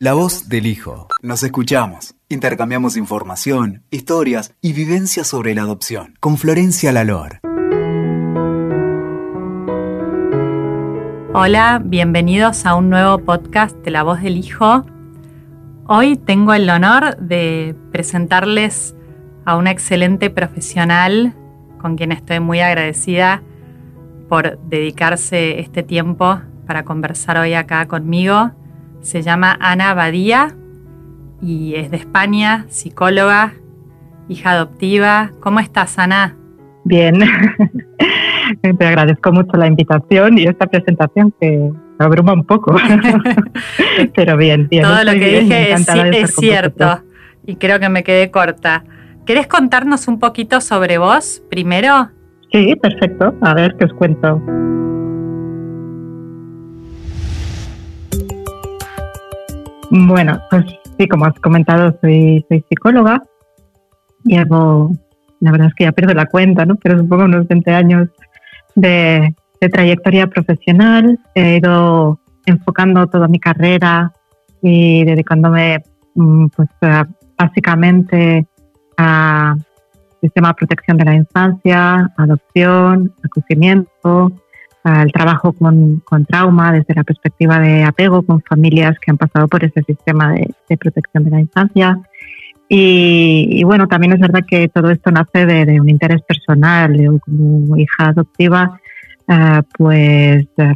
La voz del hijo. Nos escuchamos, intercambiamos información, historias y vivencias sobre la adopción con Florencia Lalor. Hola, bienvenidos a un nuevo podcast de La voz del hijo. Hoy tengo el honor de presentarles a una excelente profesional con quien estoy muy agradecida por dedicarse este tiempo para conversar hoy acá conmigo se llama Ana Badía y es de España, psicóloga, hija adoptiva. ¿Cómo estás, Ana? Bien, te agradezco mucho la invitación y esta presentación que me abruma un poco, pero bien, bien. Todo lo que dije es, cierto y creo que me quedé corta. ¿Querés contarnos un poquito sobre vos primero? Sí, perfecto. A ver, ¿qué os cuento? Bueno, pues sí, como has comentado, soy, soy psicóloga. Llevo, la verdad es que ya pierdo la cuenta, ¿no? Pero supongo unos 20 años de, trayectoria profesional. He ido enfocando toda mi carrera y dedicándome mm, pues básicamente a sistema de protección de la infancia, adopción, acogimiento, el trabajo con, trauma desde la perspectiva de apego con familias que han pasado por ese sistema de, protección de la infancia. Y, bueno, también es verdad que todo esto nace de, un interés personal. Yo como hija adoptiva, eh, pues eh,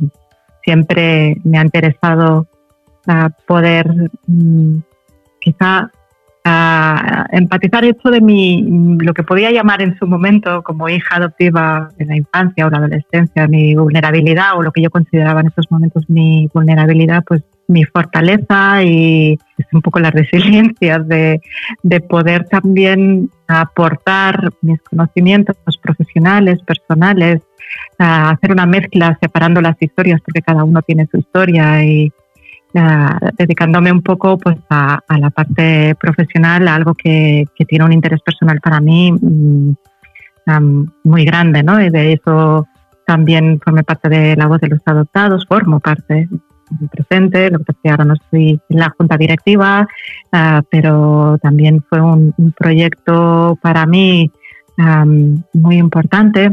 siempre me ha interesado eh, poder mm, quizá a empatizar esto de mi, lo que podía llamar en su momento como hija adoptiva de la infancia o la adolescencia, mi vulnerabilidad o lo que yo consideraba en esos momentos mi vulnerabilidad, pues mi fortaleza y es un poco la resiliencia de, de poder también aportar mis conocimientos profesionales, personales, a hacer una mezcla separando las historias porque cada uno tiene su historia y, dedicándome un poco pues a, la parte profesional, a algo que, tiene un interés personal para mí mm, muy grande, ¿no? Y de eso también formé parte de la voz de los adoptados, formo parte presente, lo que pasa es que ahora no estoy en la junta directiva, ah, pero también fue un, proyecto para mí muy importante.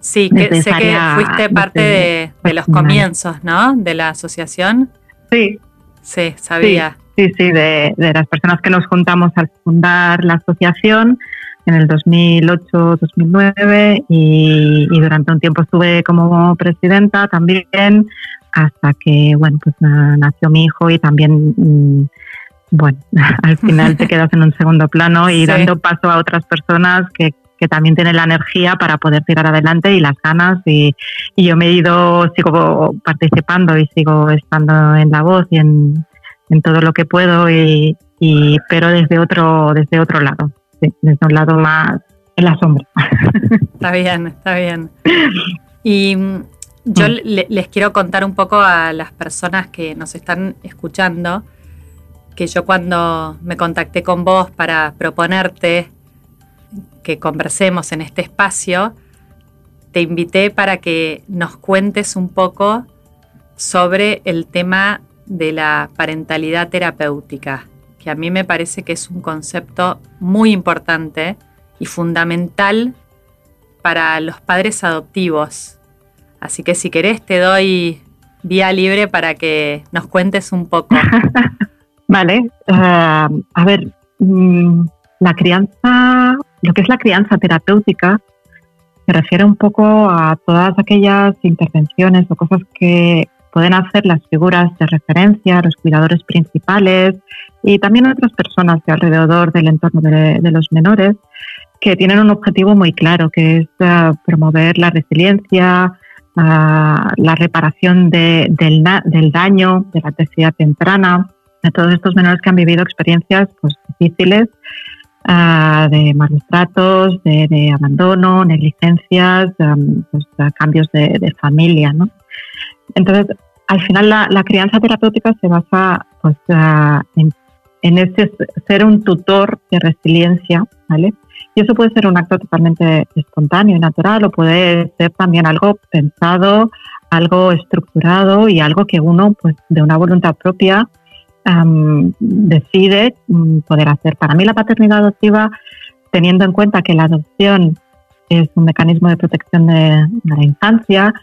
Sí, que sé que fuiste parte de, de los comienzos, ¿no? De la asociación. Sí. Sí, sabía. Sí, sí, de, las personas que nos juntamos al fundar la asociación en el 2008-2009 y, durante un tiempo estuve como presidenta también hasta que, bueno, pues nació mi hijo y también, mm, bueno, al final te quedas en un segundo plano y dando paso a otras personas que, que también tiene la energía para poder tirar adelante y las ganas. Y, yo me he ido, sigo participando y sigo estando en la voz y en, todo lo que puedo, y, pero desde otro, desde otro lado, desde un lado más en la sombra. Está bien, está bien. Y yo mm. les quiero contar un poco a las personas que nos están escuchando que yo cuando me contacté con vos para proponerte que conversemos en este espacio, te invité para que nos cuentes un poco sobre el tema de la parentalidad terapéutica, que a mí me parece que es un concepto muy importante y fundamental para los padres adoptivos. Así que si querés te doy vía libre para que nos cuentes un poco. vale, eh, a ver, mm, la crianza, lo que es la crianza terapéutica, se refiere un poco a todas aquellas intervenciones o cosas que pueden hacer las figuras de referencia, los cuidadores principales y también otras personas de alrededor del entorno de, los menores que tienen un objetivo muy claro, que es eh, promover la resiliencia, eh, la reparación del, daño, de la adversidad temprana, de todos estos menores que han vivido experiencias pues, difíciles de malos tratos, de, abandono, negligencias, pues, cambios de, familia. ¿no? Entonces, al final la, crianza terapéutica se basa pues, en, en ese ser un tutor de resiliencia, ¿vale? Y eso puede ser un acto totalmente espontáneo y natural o puede ser también algo pensado, algo estructurado y algo que uno, pues de una voluntad propia, decide mm, poder hacer. Para mí la paternidad adoptiva, teniendo en cuenta que la adopción es un mecanismo de protección de, la infancia,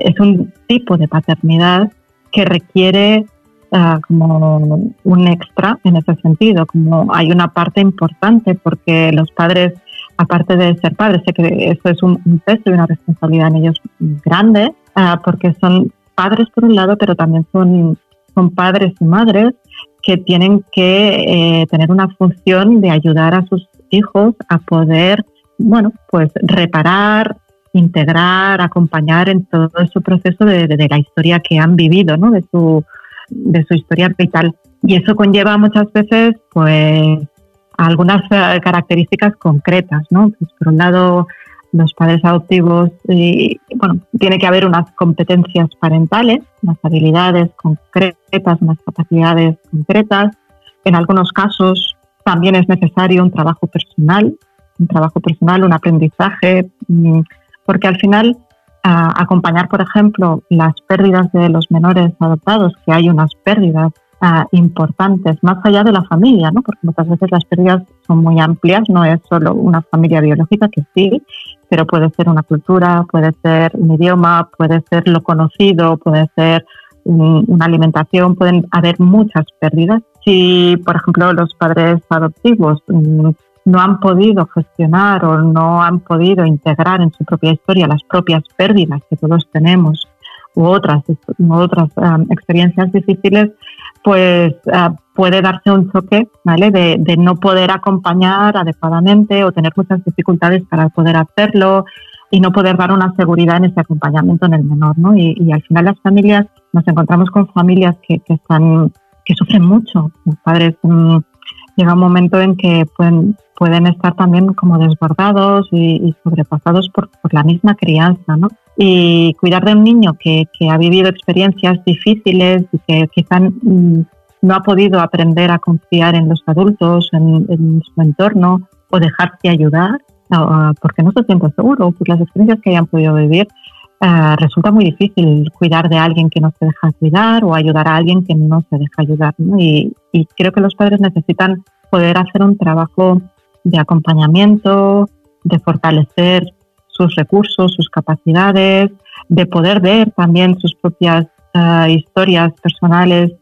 es un tipo de paternidad que requiere ah, como un extra en ese sentido, como hay una parte importante porque los padres, aparte de ser padres, sé que eso es un, peso y una responsabilidad en ellos grande, ah, porque son padres por un lado, pero también son, son padres y madres que tienen que eh, tener una función de ayudar a sus hijos a poder, bueno, pues reparar, integrar, acompañar en todo su proceso de, la historia que han vivido, ¿no? De su, de su historia vital. Y eso conlleva muchas veces, pues, algunas eh, características concretas, ¿no? Pues, por un lado, los padres adoptivos, y, bueno, tiene que haber unas competencias parentales, unas habilidades concretas, unas capacidades concretas. En algunos casos también es necesario un trabajo personal, un trabajo personal, un aprendizaje, mm, porque al final acompañar, por ejemplo, las pérdidas de los menores adoptados, que hay unas pérdidas importantes, más allá de la familia, ¿no? porque muchas veces las pérdidas son muy amplias, no es solo una familia biológica, que sí, pero puede ser una cultura, puede ser un idioma, puede ser lo conocido, puede ser una alimentación, pueden haber muchas pérdidas. Si, por ejemplo, los padres adoptivos mm, no han podido gestionar o no han podido integrar en su propia historia las propias pérdidas que todos tenemos u otras, otras um, experiencias difíciles, pues uh, puede darse un choque ¿vale? De, no poder acompañar adecuadamente o tener muchas dificultades para poder hacerlo y no poder dar una seguridad en ese acompañamiento en el menor. ¿no? Y, al final las familias, nos encontramos con familias que, que, están, que sufren mucho. Los padres mm, llega un momento en que pueden, pueden estar también como desbordados y, sobrepasados por, por, la misma crianza, ¿no? Y cuidar de un niño que, que ha vivido experiencias difíciles y que quizá mm, no ha podido aprender a confiar en los adultos, en, su entorno o dejarse ayudar porque no se siente seguro por las experiencias que hayan podido vivir, ah, resulta muy difícil cuidar de alguien que no se deja cuidar o ayudar a alguien que no se deja ayudar. Y, y creo que los padres necesitan poder hacer un trabajo de acompañamiento, de fortalecer sus recursos, sus capacidades, de poder ver también sus propias ah, historias personales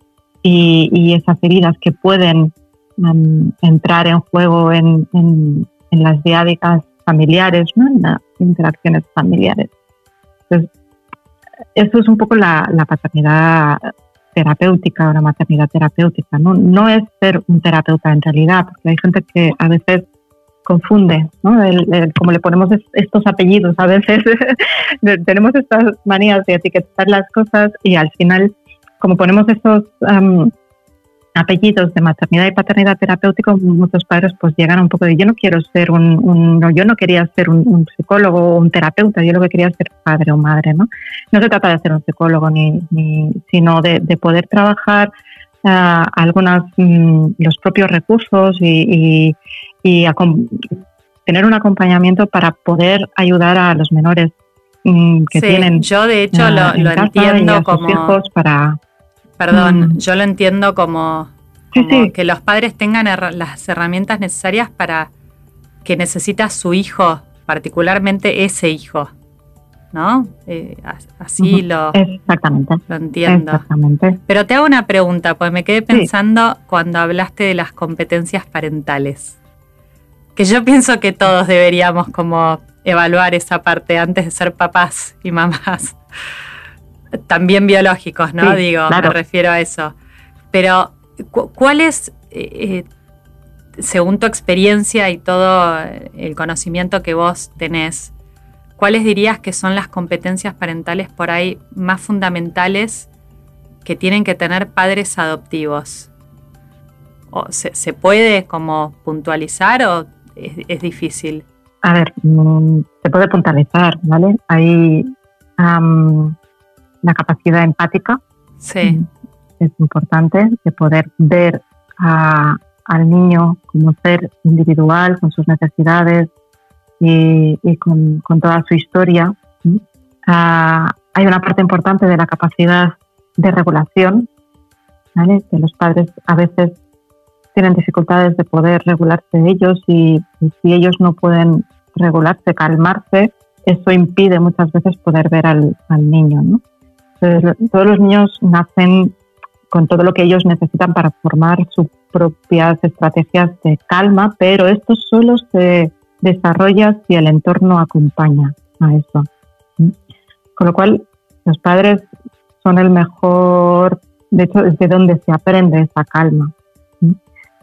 y, esas heridas que pueden entrar en juego en, las diádicas familiares, en las interacciones familiares. Entonces, eso es un poco la, paternidad terapéutica o la maternidad terapéutica. ¿no? no es ser un terapeuta en realidad, porque hay gente que a veces confunde, ¿no? como le ponemos estos apellidos, a veces tenemos estas manías de etiquetar las cosas y al final, como ponemos estos apellidos de maternidad y paternidad terapéutico, muchos padres pues llegan un poco de yo no quiero ser un, yo no quería ser un, psicólogo o un terapeuta, yo lo que quería ser padre o madre, ¿no? No se trata de ser un psicólogo ni, sino de, poder trabajar uh, algunas mm, los propios recursos y, tener un acompañamiento para poder ayudar a los menores mm, que tienen. Yo de hecho lo, lo entiendo como hijos para Perdón, mm. yo lo entiendo como, que los padres tengan las herramientas necesarias para que necesita su hijo, particularmente ese hijo. ¿No? Eh, así lo, Exactamente. lo entiendo. Exactamente. Pero te hago una pregunta, pues me quedé pensando cuando hablaste de las competencias parentales. Que yo pienso que todos deberíamos como evaluar esa parte antes de ser papás y mamás también biológicos, ¿no? Digo, me refiero a eso. Pero, ¿cuál es, eh, según tu experiencia y todo el conocimiento que vos tenés, cuáles dirías que son las competencias parentales por ahí más fundamentales que tienen que tener padres adoptivos? ¿O se, puede como puntualizar o es, difícil? A ver, mm, se puede puntualizar, ¿vale? Hay la capacidad empática. Sí. Es importante de poder ver al niño como ser individual, con sus necesidades y, con, toda su historia. Ah, hay una parte importante de la capacidad de regulación, que los padres a veces tienen dificultades de poder regularse ellos y, si ellos no pueden regularse, calmarse, eso impide muchas veces poder ver al, niño. ¿no? todos los niños nacen con todo lo que ellos necesitan para formar sus propias estrategias de calma, pero esto solo se desarrolla si el entorno acompaña a eso. Con lo cual, los padres son el mejor, de hecho, es de donde se aprende esa calma.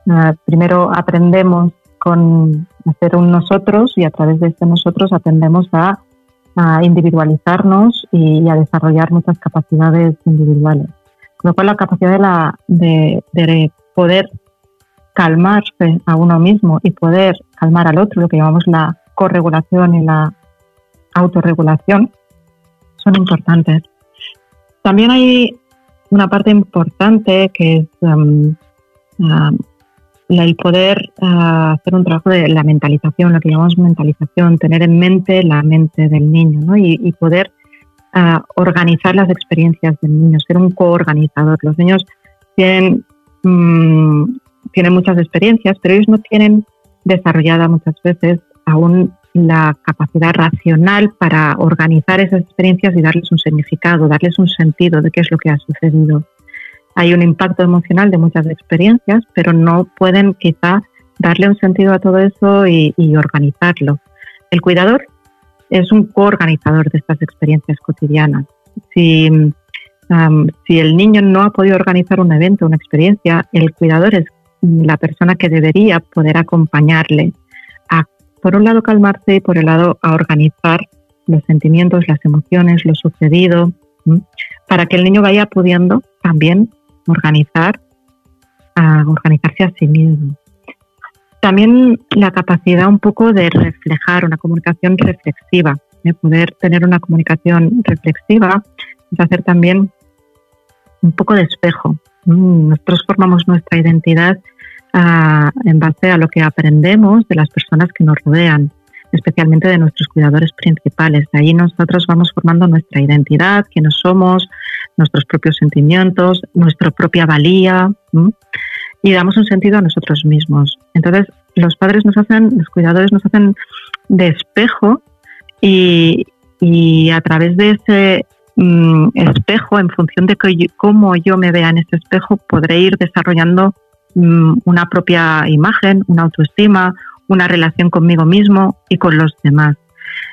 Ah, primero aprendemos con hacer un nosotros y a través de este nosotros aprendemos a, individualizarnos y, a desarrollar muchas capacidades individuales. Con lo cual la capacidad de poder calmarse a uno mismo y poder calmar al otro, lo que llamamos la corregulación y la autorregulación, son importantes. También hay una parte importante que es um, um, el poder uh, hacer un trabajo de la mentalización, lo que llamamos mentalización, tener en mente la mente del niño ¿no? y, poder uh, organizar las experiencias del niño, ser un coorganizador. Los niños tienen, um, tienen muchas experiencias, pero ellos no tienen desarrollada muchas veces aún la capacidad racional para organizar esas experiencias y darles un significado, darles un sentido de qué es lo que ha sucedido. Hay un impacto emocional de muchas experiencias, pero no pueden quizá darle un sentido a todo eso y, organizarlo. El cuidador es un coorganizador de estas experiencias cotidianas. Si, si el niño no ha podido organizar un evento, una experiencia, el cuidador es la persona que debería poder acompañarle por un lado calmarse y por el lado a organizar los sentimientos, las emociones, lo sucedido, para que el niño vaya pudiendo también organizar, a organizarse a sí mismo. También la capacidad un poco de reflejar una comunicación reflexiva, de poder tener una comunicación reflexiva es hacer también un poco de espejo. Nosotros formamos nuestra identidad en base a lo que aprendemos de las personas que nos rodean, especialmente de nuestros cuidadores principales. De ahí nosotros vamos formando nuestra identidad, quiénes somos, nuestros propios sentimientos, nuestra propia valía y damos un sentido a nosotros mismos. Entonces, los padres nos hacen, los cuidadores nos hacen de espejo y, a través de ese mm, espejo, en función de cómo yo me vea en ese espejo, podré ir desarrollando una propia imagen, una autoestima, una relación conmigo mismo y con los demás.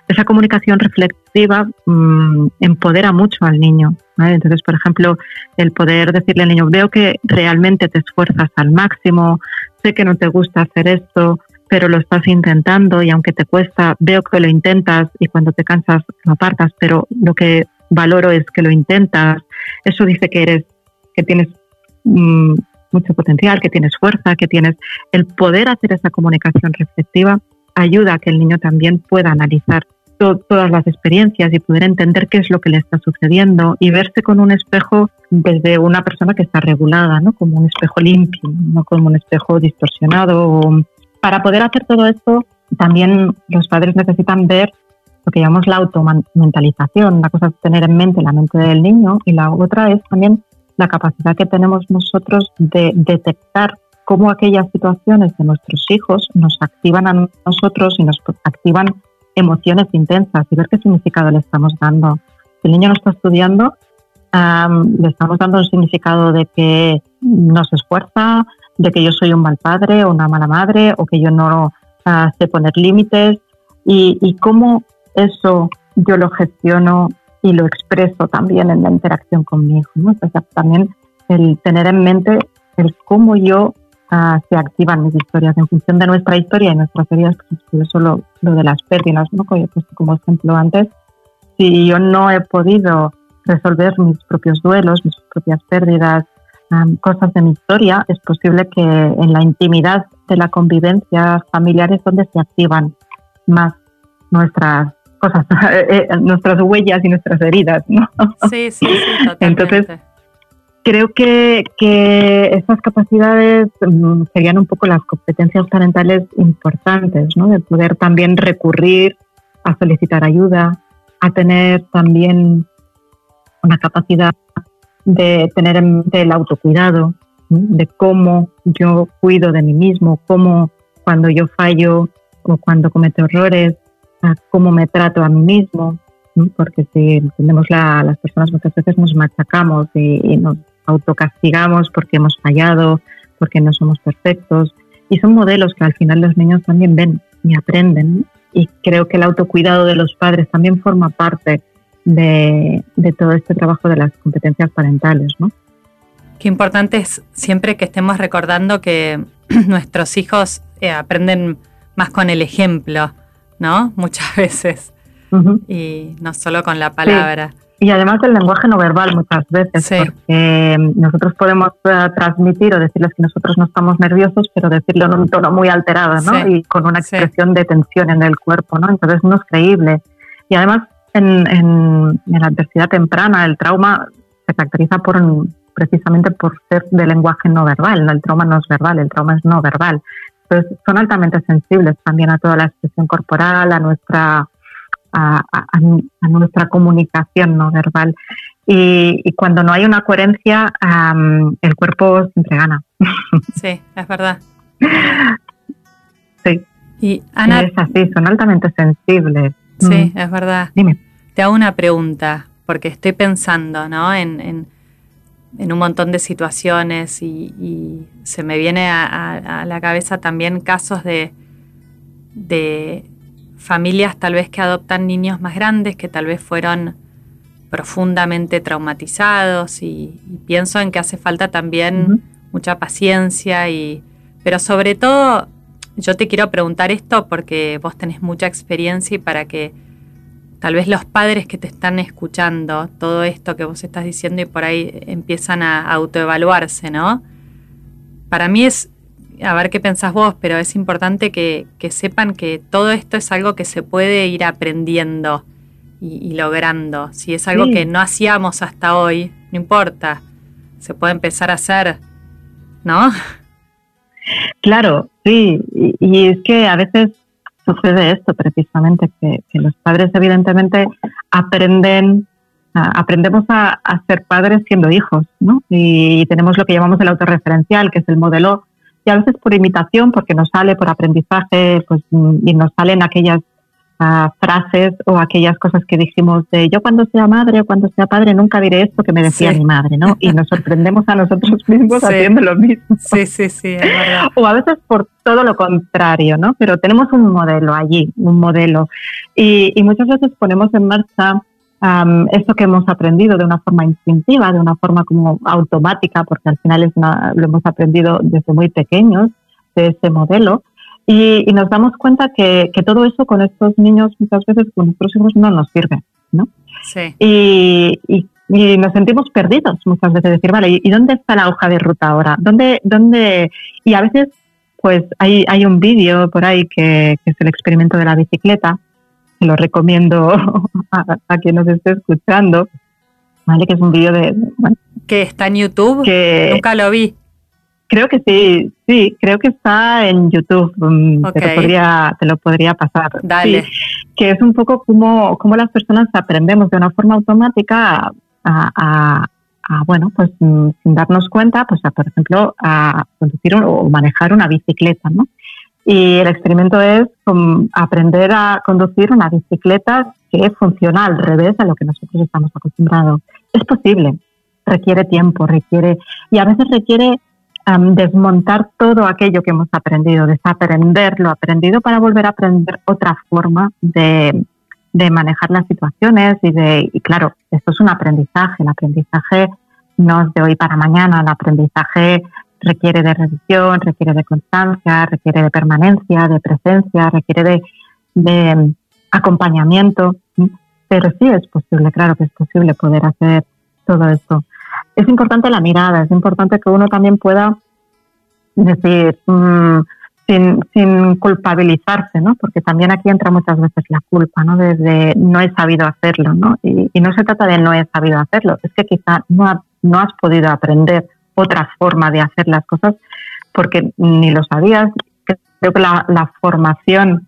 Esa comunicación reflexiva mm, empodera mucho al niño. Entonces, por ejemplo, el poder decirle al niño, veo que realmente te esfuerzas al máximo, sé que no te gusta hacer esto, pero lo estás intentando y aunque te cuesta, veo que lo intentas y cuando te cansas lo apartas, pero lo que valoro es que lo intentas. Eso dice que eres, que tienes mm, mucho potencial, que tienes fuerza, que tienes el poder hacer esa comunicación reflexiva, ayuda a que el niño también pueda analizar todas las experiencias y poder entender qué es lo que le está sucediendo y verse con un espejo desde una persona que está regulada, ¿no? como un espejo limpio, no como un espejo distorsionado. Para poder hacer todo esto, también los padres necesitan ver lo que llamamos la automentalización. Una cosa es tener en mente la mente del niño y la otra es también la capacidad que tenemos nosotros de detectar cómo aquellas situaciones de nuestros hijos nos activan a nosotros y nos activan emociones intensas y ver qué significado le estamos dando. Si el niño no está estudiando, le estamos dando un significado de que no se esfuerza, de que yo soy un mal padre o una mala madre o que yo no ah, sé poner límites y cómo eso yo lo gestiono y lo expreso también en la interacción conmigo. ¿no? también el tener en mente el cómo yo ah, se activan mis historias en función de nuestra historia y nuestras heridas, pues, eso lo, de las pérdidas, ¿no? puesto como ejemplo antes. Si yo no he podido resolver mis propios duelos, mis propias pérdidas, cosas de mi historia, es posible que en la intimidad de la convivencia familiar es donde se activan más nuestras cosas, eh, eh, nuestras huellas y nuestras heridas, ¿no? Sí, sí, sí, totalmente. Entonces, creo que, que estas capacidades mm, serían un poco las competencias parentales importantes, ¿no? De poder también recurrir a solicitar ayuda, a tener también una capacidad de tener del autocuidado, de cómo yo cuido de mí mismo, cómo cuando yo fallo o cuando cometo errores, cómo me trato a mí mismo, porque si entendemos la, las personas muchas veces nos machacamos y, nos autocastigamos porque hemos fallado, porque no somos perfectos. Y son modelos que al final los niños también ven y aprenden. Y creo que el autocuidado de los padres también forma parte de, de todo este trabajo de las competencias parentales, ¿no? Qué importante es siempre que estemos recordando que nuestros hijos eh, aprenden más con el ejemplo, ¿no? Muchas veces. Y no solo con la palabra. Y además el lenguaje no verbal muchas veces, porque nosotros podemos eh, transmitir o decirles que nosotros no estamos nerviosos, pero decirlo en un tono muy alterado, ¿no? Y con una expresión de tensión en el cuerpo, ¿no? Entonces no es creíble. Y además en, en, en la adversidad temprana, el trauma se caracteriza por precisamente por ser de lenguaje no verbal. El trauma no es verbal, el trauma es no verbal. Entonces, son altamente sensibles también a toda la expresión corporal, a nuestra, a, nuestra comunicación no verbal. Y, cuando no hay una coherencia, el cuerpo siempre gana. Sí, es verdad. Sí. Y Ana, es así, son altamente sensibles. Sí, mm. es verdad. Dime. Te hago una pregunta, porque estoy pensando, ¿no? en en un montón de situaciones y, se me viene a, la cabeza también casos de, de familias tal vez que adoptan niños más grandes que tal vez fueron profundamente traumatizados y, pienso en que hace falta también mucha paciencia y pero sobre todo yo te quiero preguntar esto porque vos tenés mucha experiencia y para que tal vez los padres que te están escuchando todo esto que vos estás diciendo y por ahí empiezan a autoevaluarse, ¿no? Para mí es, a ver qué pensás vos, pero es importante que, sepan que todo esto es algo que se puede ir aprendiendo y, logrando. Si es algo que no hacíamos hasta hoy, no importa, se puede empezar a hacer, ¿no? Claro, sí, y es que a veces sucede esto precisamente, que, los padres evidentemente aprenden, aprendemos a, ser padres siendo hijos, ¿no? Y tenemos lo que llamamos el autorreferencial, que es el modelo, y a veces por imitación, porque nos sale por aprendizaje, pues, y nos salen aquellas frases o aquellas cosas que dijimos de yo cuando sea madre o cuando sea padre nunca diré esto que me decía mi madre, ¿no? Y nos sorprendemos a nosotros mismos haciendo lo mismo. Sí, sí, sí, es verdad. O a veces por todo lo contrario, ¿no? Pero tenemos un modelo allí, un modelo. Y, muchas veces ponemos en marcha esto que hemos aprendido de una forma instintiva, de una forma como automática, porque al final es lo hemos aprendido desde muy pequeños, de ese modelo. Y, nos damos cuenta que, todo eso con estos niños muchas veces con nuestros hijos no nos sirve, ¿no? Sí. Y, nos sentimos perdidos muchas veces, decir, vale, ¿y dónde está la hoja de ruta ahora? ¿Dónde, dónde? Y a veces, pues hay, hay un vídeo por ahí que, es el experimento de la bicicleta, que lo recomiendo a, quien nos esté escuchando, ¿vale? Que es un vídeo de... que está en YouTube, que, nunca lo vi. Creo que sí, sí, creo que está en YouTube. Mm, te, lo podría, te lo podría pasar. Dale. que es un poco como, como las personas aprendemos de una forma automática a, bueno, pues mm, sin darnos cuenta, pues a, por ejemplo, a conducir o manejar una bicicleta, ¿no? Y el experimento es aprender a conducir una bicicleta que funciona al revés a lo que nosotros estamos acostumbrados. Es posible, requiere tiempo, requiere, y a veces requiere desmontar todo aquello que hemos aprendido, desaprender lo aprendido para volver a aprender otra forma de, manejar las situaciones y de, y claro, esto es un aprendizaje, el aprendizaje no es de hoy para mañana, el aprendizaje requiere de revisión, requiere de constancia, requiere de permanencia, de presencia, requiere de, de acompañamiento, pero sí es posible, claro que es posible poder hacer todo esto es importante la mirada, es importante que uno también pueda decir, mm, sin, culpabilizarse, ¿no? Porque también aquí entra muchas veces la culpa, ¿no? Desde no he sabido hacerlo, ¿no? Y, no se trata de no he sabido hacerlo, es que quizá no, no has podido aprender otra forma de hacer las cosas porque ni lo sabías. Creo que la, la formación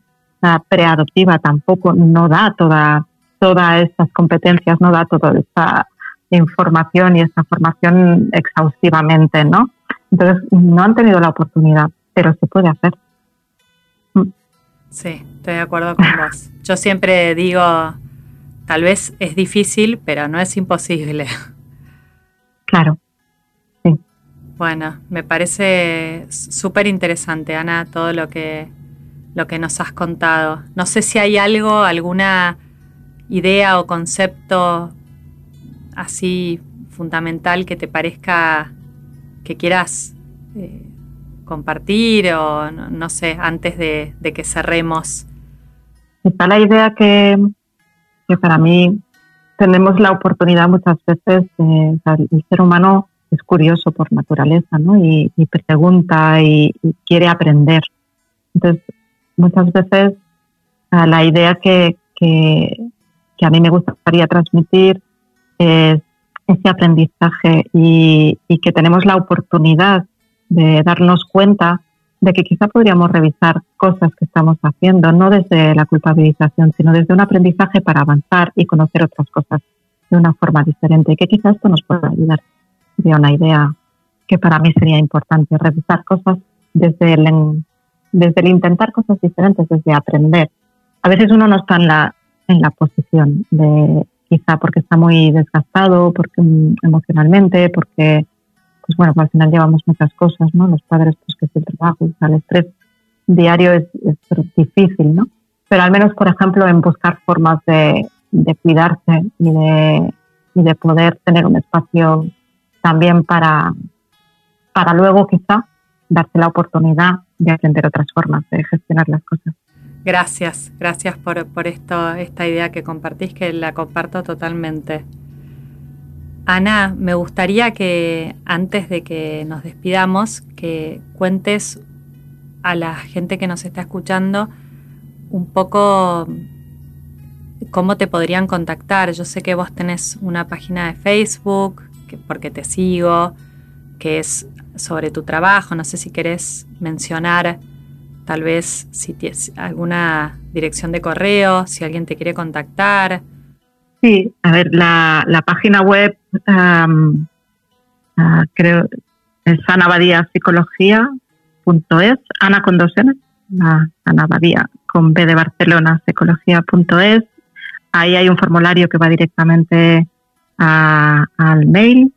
preadoptiva tampoco no da toda, todas estas competencias, no da toda esta información y esta formación exhaustivamente, ¿no? Entonces, no han tenido la oportunidad, pero se puede hacer. Mm. Sí, estoy de acuerdo con vos. Yo siempre digo, tal vez es difícil, pero no es imposible. Claro, sí. Bueno, me parece súper interesante, Ana, todo lo que, lo que nos has contado. No sé si hay algo, alguna idea o concepto así fundamental que te parezca que quieras eh, compartir o no, sé, antes de, que cerremos. Está la idea que, que, para mí tenemos la oportunidad muchas veces, de, el ser humano es curioso por naturaleza, ¿no? Y, pregunta y, quiere aprender. Entonces, muchas veces la idea que, que, que a mí me gustaría transmitir es ese aprendizaje y, que tenemos la oportunidad de darnos cuenta de que quizá podríamos revisar cosas que estamos haciendo, no desde la culpabilización, sino desde un aprendizaje para avanzar y conocer otras cosas de una forma diferente que quizá esto nos pueda ayudar. Sería una idea que para mí sería importante, revisar cosas desde el, desde el intentar cosas diferentes, desde aprender. A veces uno no está en la, en la posición de quizá porque está muy desgastado, porque mm, emocionalmente, porque pues bueno, al final llevamos muchas cosas, ¿no? Los padres, pues que es el trabajo, el estrés diario es, difícil, ¿no? Pero al menos, por ejemplo, en buscar formas de, cuidarse y de, poder tener un espacio también para, para luego quizá darse la oportunidad de aprender otras formas de gestionar las cosas. Gracias, gracias por, por esto, esta idea que compartís, que la comparto totalmente. Ana, me gustaría que antes de que nos despidamos, que cuentes a la gente que nos está escuchando un poco cómo te podrían contactar. Yo sé que vos tenés una página de Facebook, que, porque te sigo, que es sobre tu trabajo. No sé si querés mencionar tal vez si tienes alguna dirección de correo, si alguien te quiere contactar. Sí, a ver, la, página web ah, creo es anabadiapsicología.es, Ana con dos N, Ana Badía con B de Barcelona, psicología.es. Ahí hay un formulario que va directamente al mail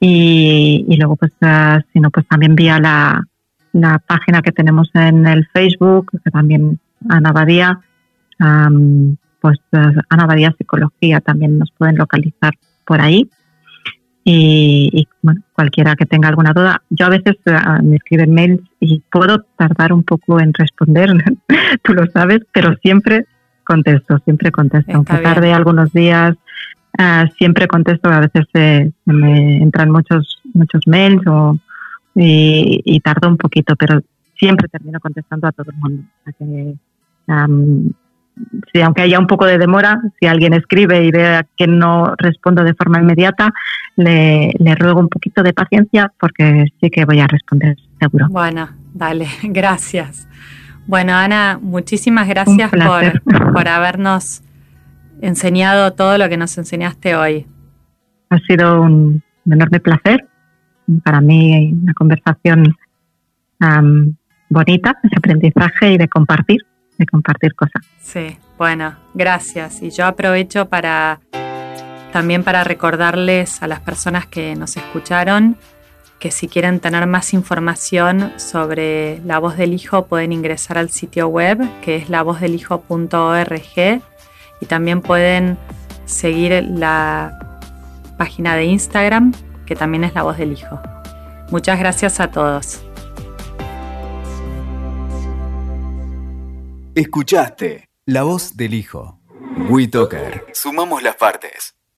y, y luego pues ah, si no pues también vía la, la página que tenemos en el Facebook, que también Ana Badía, pues Ana Badía Psicología también nos pueden localizar por ahí. Y, bueno, cualquiera que tenga alguna duda, yo a veces eh, me escriben mails y puedo tardar un poco en responder, tú lo sabes, pero siempre contesto, siempre contesto, aunque tarde algunos días, eh, siempre contesto, a veces me entran muchos muchos mails o, y, y tardo un poquito, pero siempre termino contestando a todo el mundo. si aunque haya un poco de demora, si alguien escribe y vea que no respondo de forma inmediata, le, ruego un poquito de paciencia porque sí que voy a responder seguro. Bueno, dale, gracias. Bueno, Ana, muchísimas gracias por, por habernos enseñado todo lo que nos enseñaste hoy. Ha sido un enorme placer para mí una conversación bonita, de aprendizaje y de compartir, de compartir cosas. Sí, bueno, gracias. Y yo aprovecho para también para recordarles a las personas que nos escucharon que si quieren tener más información sobre La Voz del Hijo pueden ingresar al sitio web que es lavozdelhijo.org y también pueden seguir la página de Instagram que también es la voz del Hijo. Muchas gracias a todos. Escuchaste La voz del Hijo. WeToker. Sumamos las partes.